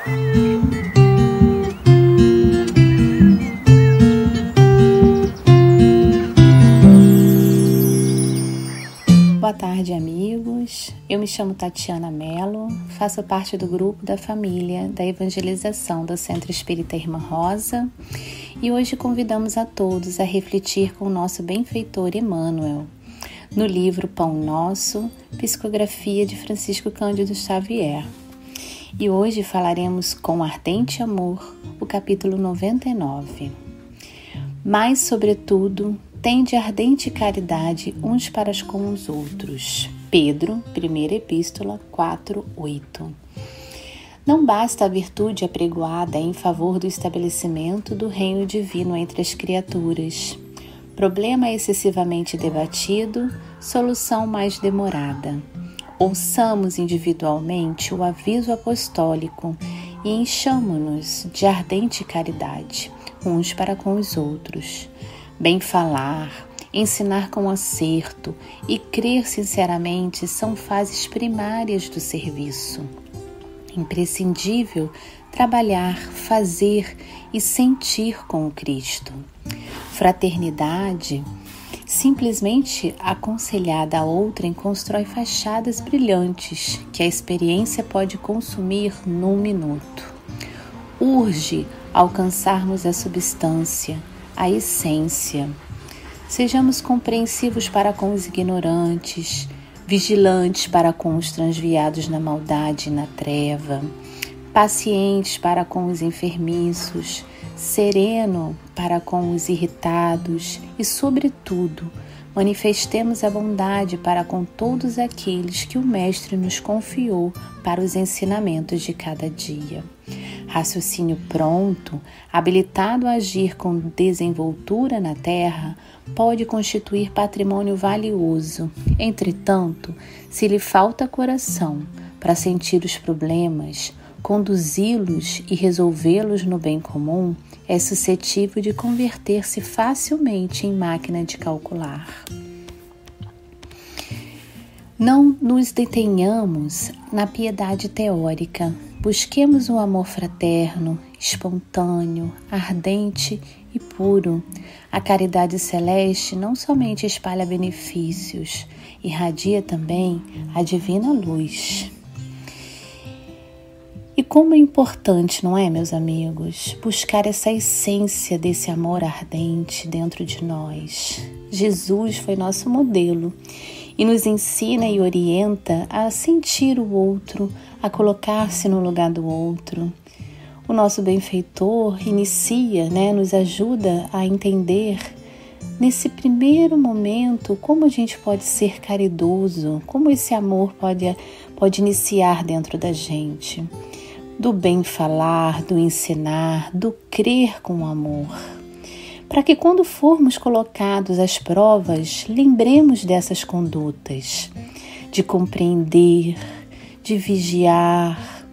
Boa tarde, amigos. Eu me chamo Tatiana Mello, faço parte do grupo da família da evangelização do Centro Espírita Irmã Rosa e hoje convidamos a todos a refletir com o nosso benfeitor Emmanuel no livro Pão Nosso, psicografia de Francisco Cândido Xavier. E hoje falaremos com ardente amor o capítulo 99. Mas, sobretudo, tende ardente caridade uns para com os outros. Pedro, primeira epístola 4, 8. Não basta a virtude apregoada em favor do estabelecimento do reino divino entre as criaturas. Problema excessivamente debatido, solução mais demorada. Ouçamos individualmente o aviso apostólico e enchamo-nos de ardente caridade, uns para com os outros. Bem falar, ensinar com acerto e crer sinceramente são fases primárias do serviço. Imprescindível trabalhar, fazer e sentir com o Cristo. Fraternidade, simplesmente aconselhada a outrem, constrói fachadas brilhantes que a experiência pode consumir num minuto. Urge alcançarmos a substância, a essência. Sejamos compreensivos para com os ignorantes, vigilantes para com os transviados na maldade e na treva, pacientes para com os enfermiços, sereno para com os irritados e, sobretudo, manifestemos a bondade para com todos aqueles que o Mestre nos confiou para os ensinamentos de cada dia. Raciocínio pronto, habilitado a agir com desenvoltura na terra, pode constituir patrimônio valioso. Entretanto, se lhe falta coração para sentir os problemas, conduzi-los e resolvê-los no bem comum, é suscetível de converter-se facilmente em máquina de calcular. Não nos detenhamos na piedade teórica, busquemos o um amor fraterno, espontâneo, ardente e puro. A caridade celeste não somente espalha benefícios, irradia também a divina luz. Como é importante, não é, meus amigos, buscar essa essência desse amor ardente dentro de nós. Jesus foi nosso modelo e nos ensina e orienta a sentir o outro, a colocar-se no lugar do outro. O nosso benfeitor inicia, né, nos ajuda a entender nesse primeiro momento como a gente pode ser caridoso, como esse amor pode, pode iniciar dentro da gente do bem falar, do ensinar, do crer com amor. Para que quando formos colocados às provas, lembremos dessas condutas, de compreender, de vigiar,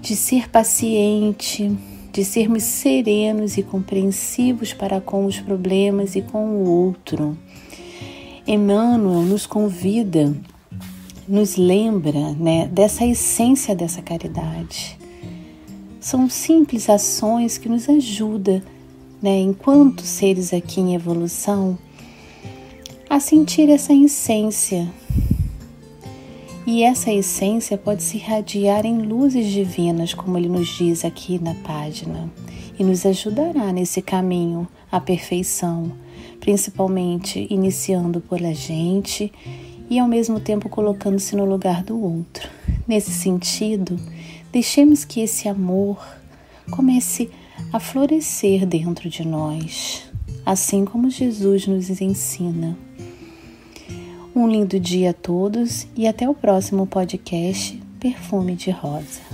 de ser paciente, de sermos serenos e compreensivos para com os problemas e com o outro. Emmanuel nos convida, nos lembra né, dessa essência dessa caridade são simples ações que nos ajudam, né, enquanto seres aqui em evolução, a sentir essa essência. E essa essência pode se irradiar em luzes divinas, como ele nos diz aqui na página, e nos ajudará nesse caminho à perfeição, principalmente iniciando pela gente e ao mesmo tempo colocando-se no lugar do outro. Nesse sentido, Deixemos que esse amor comece a florescer dentro de nós, assim como Jesus nos ensina. Um lindo dia a todos e até o próximo podcast Perfume de Rosa.